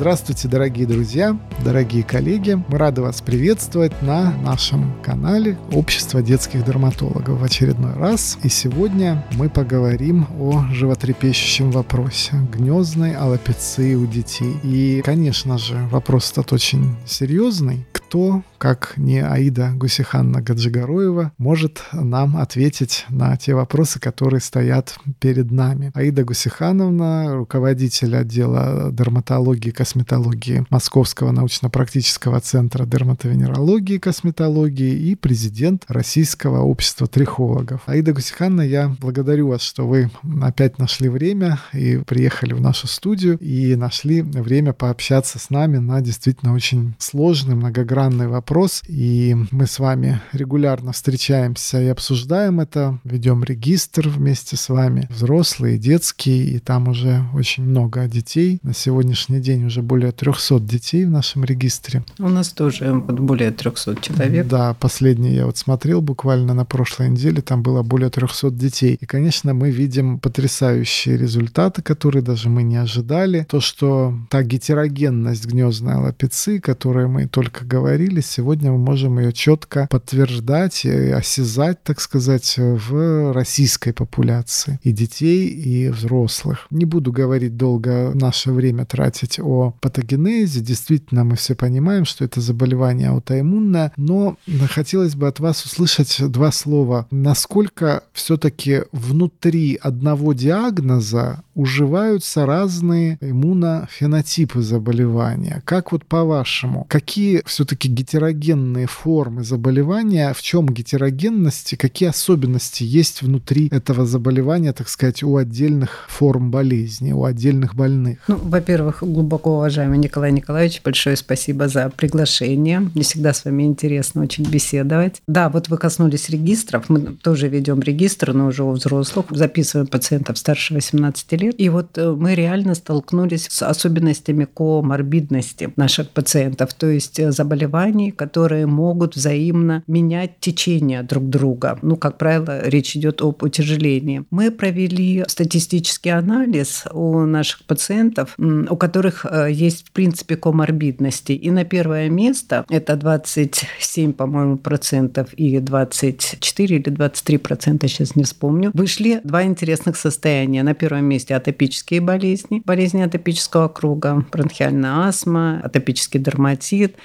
Здравствуйте, дорогие друзья, дорогие коллеги. Мы рады вас приветствовать на нашем канале Общество детских дерматологов в очередной раз. И сегодня мы поговорим о животрепещущем вопросе гнездной аллопеции у детей. И, конечно же, вопрос этот очень серьезный. Кто как не Аида Гусиханна Гаджигароева, может нам ответить на те вопросы, которые стоят перед нами. Аида Гусихановна, руководитель отдела дерматологии и косметологии Московского научно-практического центра дерматовенерологии и косметологии и президент Российского общества трихологов. Аида Гусиханна, я благодарю вас, что вы опять нашли время и приехали в нашу студию и нашли время пообщаться с нами на действительно очень сложный, многогранный вопрос вопрос, и мы с вами регулярно встречаемся и обсуждаем это, ведем регистр вместе с вами, взрослые, детские, и там уже очень много детей. На сегодняшний день уже более 300 детей в нашем регистре. У нас тоже вот более 300 человек. Да, последний я вот смотрел буквально на прошлой неделе, там было более 300 детей. И, конечно, мы видим потрясающие результаты, которые даже мы не ожидали. То, что та гетерогенность гнездной аллопеции, которой мы только говорили, сегодня мы можем ее четко подтверждать и осязать, так сказать, в российской популяции и детей, и взрослых. Не буду говорить долго, наше время тратить о патогенезе. Действительно, мы все понимаем, что это заболевание аутоиммунное, но хотелось бы от вас услышать два слова. Насколько все-таки внутри одного диагноза уживаются разные иммунофенотипы заболевания? Как вот по-вашему, какие все-таки гетерогенные гетерогенные формы заболевания, в чем гетерогенности, какие особенности есть внутри этого заболевания, так сказать, у отдельных форм болезни, у отдельных больных? Ну, во-первых, глубоко уважаемый Николай Николаевич, большое спасибо за приглашение. Мне всегда с вами интересно очень беседовать. Да, вот вы коснулись регистров. Мы тоже ведем регистр, но уже у взрослых. Записываем пациентов старше 18 лет. И вот э, мы реально столкнулись с особенностями коморбидности наших пациентов, то есть э, заболеваний, которые могут взаимно менять течение друг друга. Ну, как правило, речь идет об утяжелении. Мы провели статистический анализ у наших пациентов, у которых э, есть, в принципе, коморбидности. И на первое место, это 27, по-моему, процентов и 24 или 23 процента, сейчас не вспомню, вышли два интересных состояния. На первом месте атопические болезни, болезни атопического круга, бронхиальная астма, атопический дерматит,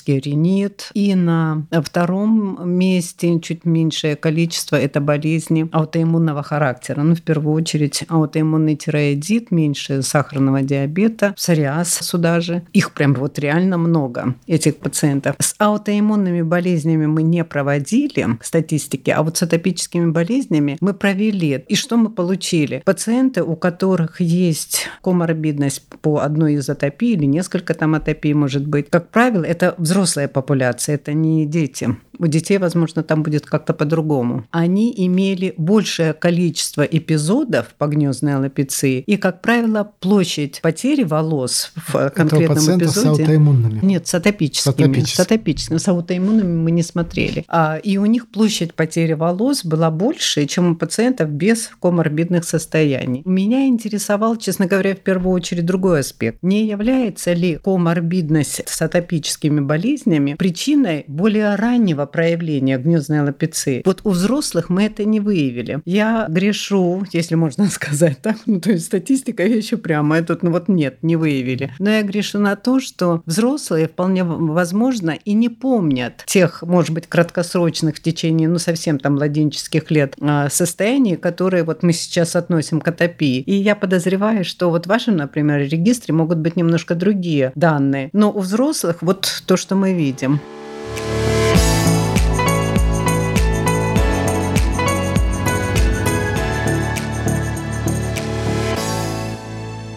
аллергический ринит. И на втором месте чуть меньшее количество – это болезни аутоиммунного характера. Ну, в первую очередь, аутоиммунный тиреоидит, меньше сахарного диабета, псориаз сюда же. Их прям вот реально много, этих пациентов. С аутоиммунными болезнями мы не проводили статистики, а вот с атопическими болезнями мы провели. И что мы получили? Пациенты, у которых есть коморбидность по одной из атопий или несколько там атопий, может быть, как правило, это взрослая популяции, это не дети. У детей, возможно, там будет как-то по-другому. Они имели большее количество эпизодов по гнездной аллопеции, и, как правило, площадь потери волос в конкретном эпизоде... с аутоиммунными? Нет, с атопическими. С атопическими. С, атопическими. с аутоиммунными мы не смотрели. А, и у них площадь потери волос была больше, чем у пациентов без коморбидных состояний. Меня интересовал, честно говоря, в первую очередь другой аспект. Не является ли коморбидность с атопическими болезнями причиной более раннего проявления гнездной аллопеции. Вот у взрослых мы это не выявили. Я грешу, если можно сказать так, ну то есть статистика еще прямо, это ну вот нет, не выявили. Но я грешу на то, что взрослые вполне возможно и не помнят тех, может быть, краткосрочных в течение, ну совсем там младенческих лет а, состояний, которые вот мы сейчас относим к атопии. И я подозреваю, что вот в вашем, например, регистре могут быть немножко другие данные. Но у взрослых вот то, что мы видим.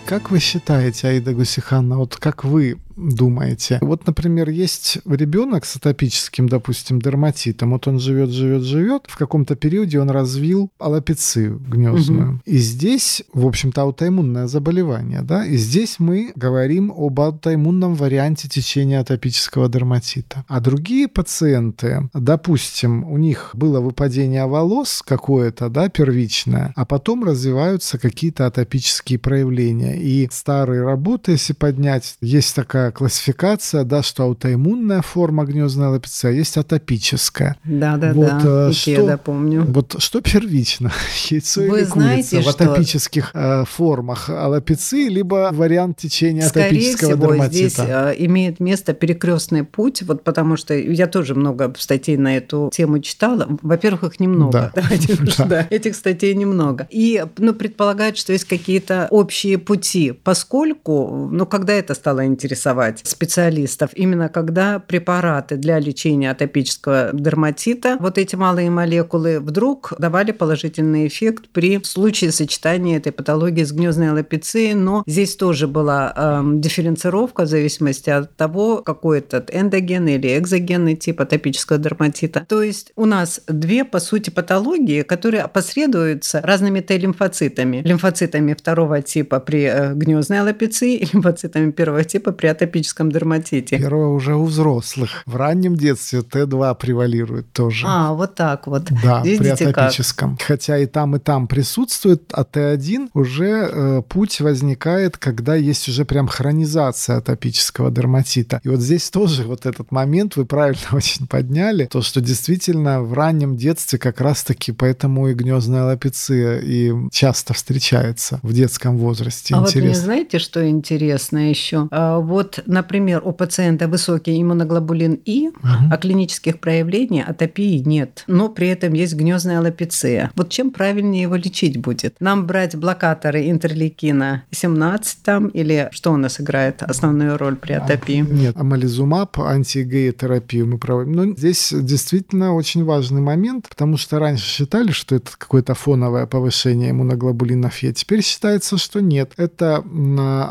Как вы считаете, Аида Гусиханна, вот как вы думаете? Вот, например, есть ребенок с атопическим, допустим, дерматитом. Вот он живет, живет, живет. В каком-то периоде он развил аллопецию гнездную. Угу. И здесь, в общем-то, аутоиммунное заболевание, да? И здесь мы говорим об аутоиммунном варианте течения атопического дерматита. А другие пациенты, допустим, у них было выпадение волос какое-то, да, первичное, а потом развиваются какие-то атопические проявления. И старые работы, если поднять, есть такая классификация, да, что аутоиммунная форма гнездной аллопеции, а есть атопическая. Да, да, вот, да. Э, что, я помню. Вот что первично? Яйцо Вы или знаете, курица в атопических э, формах аллопеции, либо вариант течения Скорее атопического всего, дерматита? здесь э, имеет место перекрестный путь, вот потому что я тоже много статей на эту тему читала. Во-первых, их немного. Да. Давайте, да. да. Этих статей немного. И ну, предполагают, что есть какие-то общие пути, поскольку, ну, когда это стало интересовать специалистов, именно когда препараты для лечения атопического дерматита, вот эти малые молекулы вдруг давали положительный эффект при случае сочетания этой патологии с гнездной аллопецией, но здесь тоже была э, дифференцировка в зависимости от того, какой этот эндогенный или экзогенный тип атопического дерматита. То есть у нас две, по сути, патологии, которые опосредуются разными Т-лимфоцитами. Лимфоцитами второго типа при э, гнездной аллопеции и лимфоцитами первого типа при атопическом дерматите. Первое уже у взрослых. В раннем детстве Т2 превалирует тоже. А, вот так вот. Да, Видите, при атопическом. Как? Хотя и там, и там присутствует, а Т1 уже э, путь возникает, когда есть уже прям хронизация атопического дерматита. И вот здесь тоже вот этот момент вы правильно очень подняли, то, что действительно в раннем детстве как раз-таки поэтому и гнездная лапиция и часто встречается в детском возрасте. А Интересно. вот мне знаете, что интересно еще? А, вот, например, у пациента высокий иммуноглобулин И, угу. а клинических проявлений атопии нет, но при этом есть гнездная лапиция. Вот чем правильнее его лечить будет? Нам брать блокаторы интерлейкина 17 там или что у нас играет основную роль при атопии? Нет, амализумаб, антигея-терапию мы проводим. Но здесь действительно очень важный момент, потому что раньше считали, что это какое-то фоновое повышение иммуноглобулинов Е. Теперь считается, что нет. Это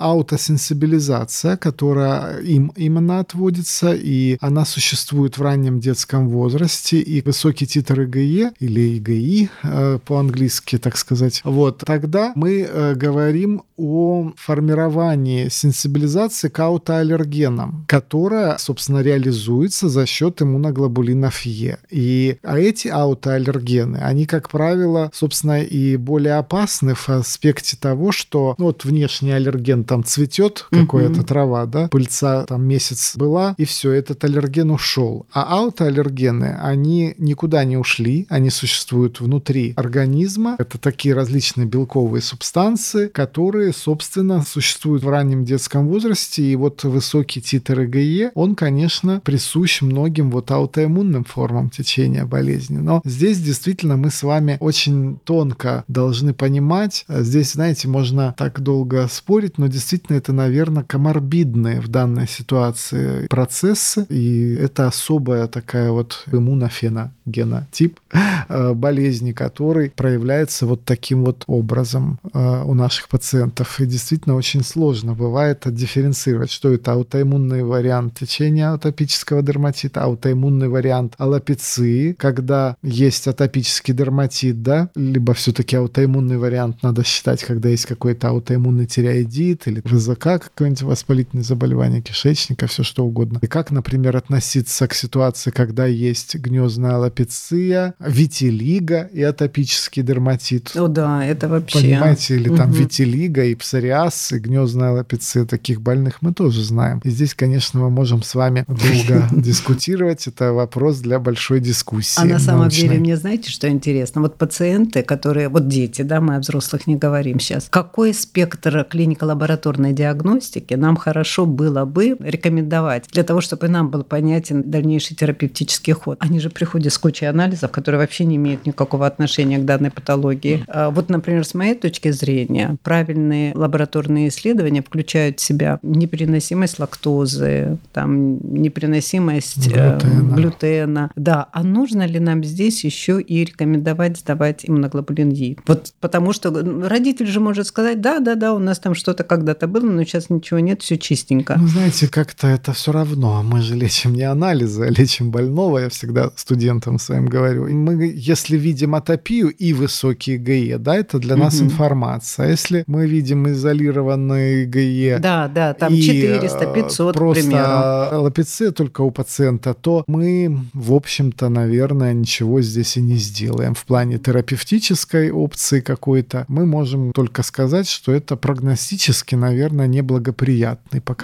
аутосенсибилизация, которая им именно отводится, и она существует в раннем детском возрасте, и высокий титр ИГЕ или ИГИ э, по-английски, так сказать. Вот, тогда мы э, говорим о формировании сенсибилизации к аутоаллергенам, которая, собственно, реализуется за счет иммуноглобулинов Е. И а эти аутоаллергены, они, как правило, собственно, и более опасны в аспекте того, что ну, вот внешний аллерген там цветет, какая-то mm-hmm. трава, да, пыльца там месяц была, и все, этот аллерген ушел. А аутоаллергены, они никуда не ушли, они существуют внутри организма. Это такие различные белковые субстанции, которые, собственно, существуют в раннем детском возрасте, и вот высокий титр ИГЕ, он, конечно, присущ многим вот аутоиммунным формам течения болезни. Но здесь действительно мы с вами очень тонко должны понимать, здесь, знаете, можно так долго спорить, но действительно это, наверное, коморбидные в данной ситуации процессы, и это особая такая вот иммунофена генотип э, болезни, который проявляется вот таким вот образом э, у наших пациентов. И действительно очень сложно бывает отдифференцировать, что это аутоиммунный вариант течения атопического дерматита, аутоиммунный вариант аллопеции, когда есть атопический дерматит, да, либо все-таки аутоиммунный вариант надо считать, когда есть какой-то аутоиммунный тиреоидит или ВЗК, какое-нибудь воспалительное заболевание кишечника, все что угодно. И как, например, относиться к ситуации, когда есть гнездная аллопеция, витилиго и атопический дерматит. О да, это вообще... Понимаете, или там угу. витилиго и псориаз, и гнездная аллопеция, таких больных мы тоже знаем. И здесь, конечно, мы можем с вами долго дискутировать. Это вопрос для большой дискуссии. А на самом деле, мне знаете, что интересно? Вот пациенты, которые... Вот дети, да, мы о взрослых не говорим сейчас. Какой спектр клинико-лабораторной диагностики нам хорошо было бы рекомендовать для того, чтобы нам был понятен дальнейший терапевтический ход? Они же приходят с кучей анализов, которые вообще не имеют никакого отношения к данной патологии. А вот, например, с моей точки зрения, правильные лабораторные исследования включают в себя непереносимость лактозы, там, непереносимость э, глютена. глютена. Да, а нужно ли нам здесь еще и рекомендовать сдавать иммуноглобулин Е? Вот потому что родитель же может сказать, да, да, да, у нас там что-то когда-то было, но сейчас ничего нет, все чистенько быстренько. Ну, знаете, как-то это все равно. Мы же лечим не анализы, а лечим больного. Я всегда студентам своим говорю. Мы, если видим атопию и высокие ГЕ, да, это для нас угу. информация. А если мы видим изолированные ГЕ... Да, да, там 400, 500, э, просто к примеру. ЛПЦ только у пациента, то мы, в общем-то, наверное, ничего здесь и не сделаем. В плане терапевтической опции какой-то мы можем только сказать, что это прогностически, наверное, неблагоприятный показатель.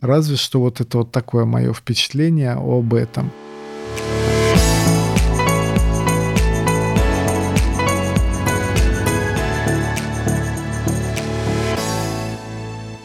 Разве что вот это вот такое мое впечатление об этом.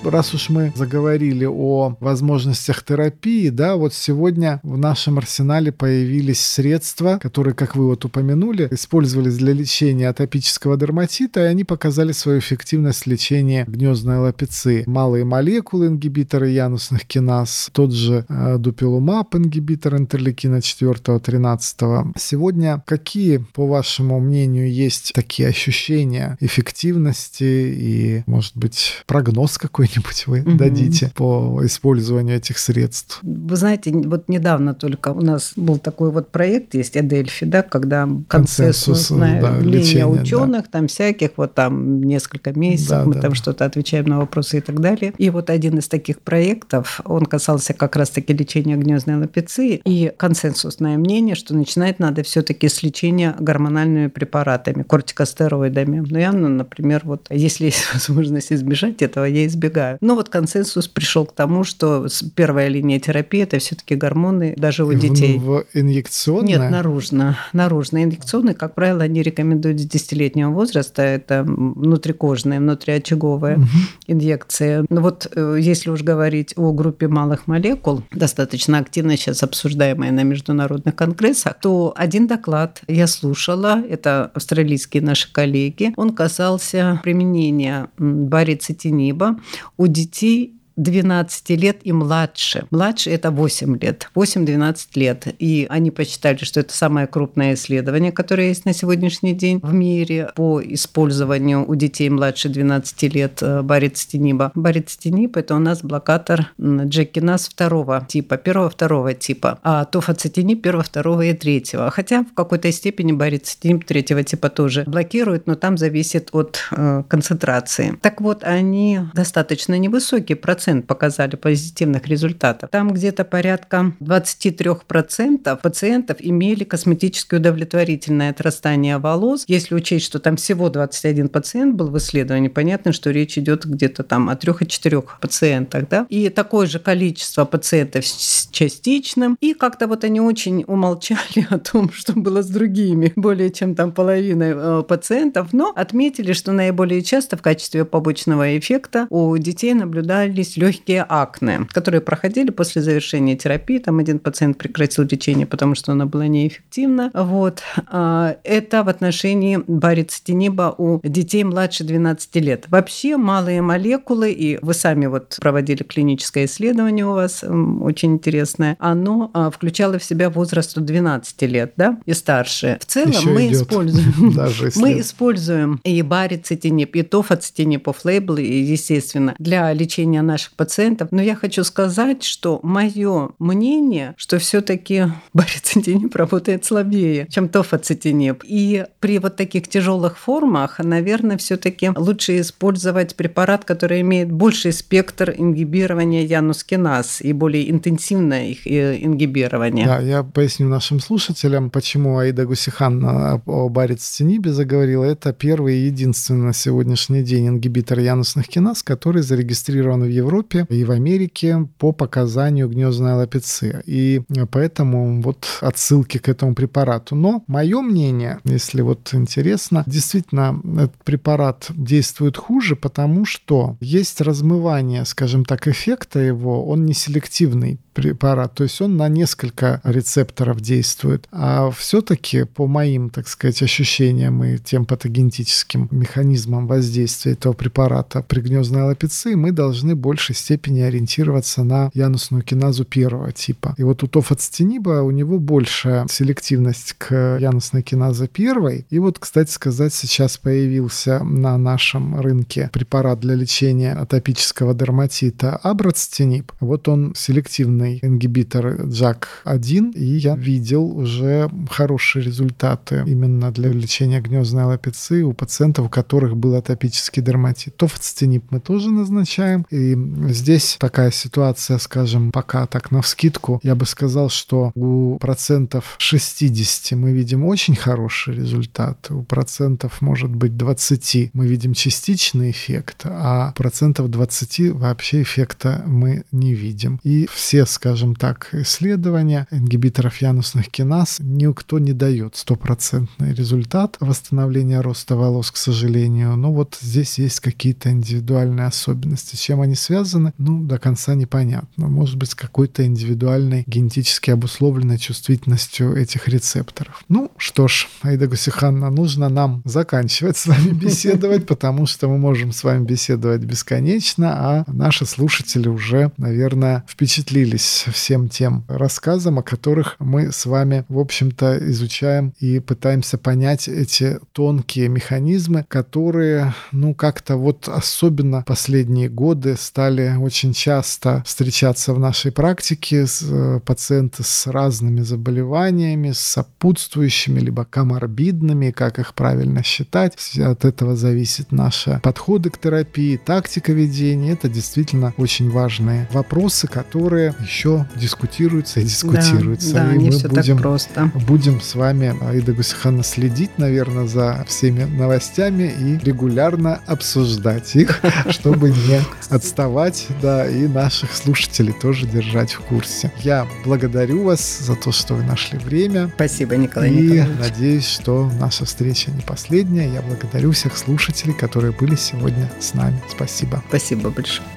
Раз уж мы заговорили о возможностях терапии, да, вот сегодня в нашем арсенале появились средства, которые, как вы вот упомянули, использовались для лечения атопического дерматита, и они показали свою эффективность в лечении гнездной лапицы. Малые молекулы, ингибиторы янусных киназ, тот же э, дупилумаб, ингибитор интерлейкина 4-13. Сегодня какие, по вашему мнению, есть такие ощущения эффективности и, может быть, прогноз какой-нибудь что-нибудь вы угу. дадите по использованию этих средств? Вы знаете, вот недавно только у нас был такой вот проект, есть Эдельфи, да, когда консенсусное да, мнение ученых, да. там всяких, вот там несколько месяцев да, мы да. там что-то отвечаем на вопросы и так далее. И вот один из таких проектов, он касался как раз-таки лечения гнездной лапицы, и консенсусное мнение, что начинать надо все-таки с лечения гормональными препаратами, кортикостероидами. Ну, я, например, вот если есть возможность избежать этого, я избегаю. Но вот консенсус пришел к тому, что первая линия терапии – это все-таки гормоны даже у детей. В, в инъекционная? Нет, наружно. Наружно. Инъекционные, как правило, они рекомендуют с 10-летнего возраста. Это внутрикожные, внутриочаговые угу. инъекции. Но вот э, если уж говорить о группе малых молекул, достаточно активно сейчас обсуждаемая на международных конгрессах, то один доклад я слушала, это австралийские наши коллеги, он касался применения барицетиниба у детей 12 лет и младше. Младше – это 8 лет, 8-12 лет. И они посчитали, что это самое крупное исследование, которое есть на сегодняшний день в мире по использованию у детей младше 12 лет э, барицетиниба. Барицетиниб – это у нас блокатор джекиназ второго типа, первого-второго типа, а тофацетиниб первого, второго и третьего. Хотя в какой-то степени барицетиниб третьего типа тоже блокирует, но там зависит от э, концентрации. Так вот, они достаточно невысокий процент процент показали позитивных результатов. Там где-то порядка 23% пациентов имели косметически удовлетворительное отрастание волос. Если учесть, что там всего 21 пациент был в исследовании, понятно, что речь идет где-то там о 3-4 пациентах. Да? И такое же количество пациентов с частичным. И как-то вот они очень умолчали о том, что было с другими, более чем там половиной э, пациентов, но отметили, что наиболее часто в качестве побочного эффекта у детей наблюдались есть легкие акне, которые проходили после завершения терапии. Там один пациент прекратил лечение, потому что оно было неэффективно. Вот. А, это в отношении барицетиниба у детей младше 12 лет. Вообще малые молекулы, и вы сами вот проводили клиническое исследование у вас, очень интересное, оно а, включало в себя возраст 12 лет да, и старше. В целом Еще мы используем, мы используем и барицетиниб, и тофацетиниб, оффлейбл, естественно, для лечения наших наших пациентов. Но я хочу сказать, что мое мнение, что все-таки барицетиниб работает слабее, чем тофацетиниб. И при вот таких тяжелых формах, наверное, все-таки лучше использовать препарат, который имеет больший спектр ингибирования янускиназ и более интенсивное их э, ингибирование. Да, я поясню нашим слушателям, почему Аида Гусихан э, о барицетинибе заговорила. Это первый и единственный на сегодняшний день ингибитор янусных киназ, который зарегистрирован в Европе Европе и в Америке по показанию гнездной лапицы. И поэтому вот отсылки к этому препарату. Но мое мнение, если вот интересно, действительно этот препарат действует хуже, потому что есть размывание, скажем так, эффекта его, он не селективный препарат. То есть он на несколько рецепторов действует. А все-таки по моим, так сказать, ощущениям и тем патогенетическим механизмам воздействия этого препарата при гнездной аллопеции мы должны в большей степени ориентироваться на янусную киназу первого типа. И вот у тофацетиниба у него большая селективность к янусной киназе первой. И вот, кстати сказать, сейчас появился на нашем рынке препарат для лечения атопического дерматита абрацетинип. Вот он селективный ингибитор JAK1, и я видел уже хорошие результаты именно для лечения гнездной аллопеции у пациентов, у которых был атопический дерматит. Тофацетинип мы тоже назначаем, и здесь такая ситуация, скажем, пока так на вскидку, я бы сказал, что у процентов 60 мы видим очень хороший результат, у процентов, может быть, 20 мы видим частичный эффект, а процентов 20 вообще эффекта мы не видим. И все, скажем так, исследования ингибиторов янусных киназ никто не дает стопроцентный результат восстановления роста волос, к сожалению. Но вот здесь есть какие-то индивидуальные особенности. Чем они связаны, ну, до конца непонятно. Может быть, с какой-то индивидуальной генетически обусловленной чувствительностью этих рецепторов. Ну, что ж, Аида Гусиханна, нужно нам заканчивать с вами беседовать, потому что мы можем с вами беседовать бесконечно, а наши слушатели уже, наверное, впечатлились всем тем рассказам, о которых мы с вами, в общем-то, изучаем и пытаемся понять эти тонкие механизмы, которые, ну, как-то вот особенно последние годы стали очень часто встречаться в нашей практике с э, пациенты с разными заболеваниями, с сопутствующими либо коморбидными, как их правильно считать. От этого зависит наши подходы к терапии, тактика ведения. Это действительно очень важные вопросы, которые еще дискутируются и дискутируются. Да, да и не мы все будем, так просто. будем с вами, Аида Гусихана, следить, наверное, за всеми новостями и регулярно обсуждать их, чтобы не отставать, да, и наших слушателей тоже держать в курсе. Я благодарю вас за то, что вы нашли время. Спасибо, Николай И Николаевич. надеюсь, что наша встреча не последняя. Я благодарю всех слушателей, которые были сегодня с нами. Спасибо. Спасибо большое.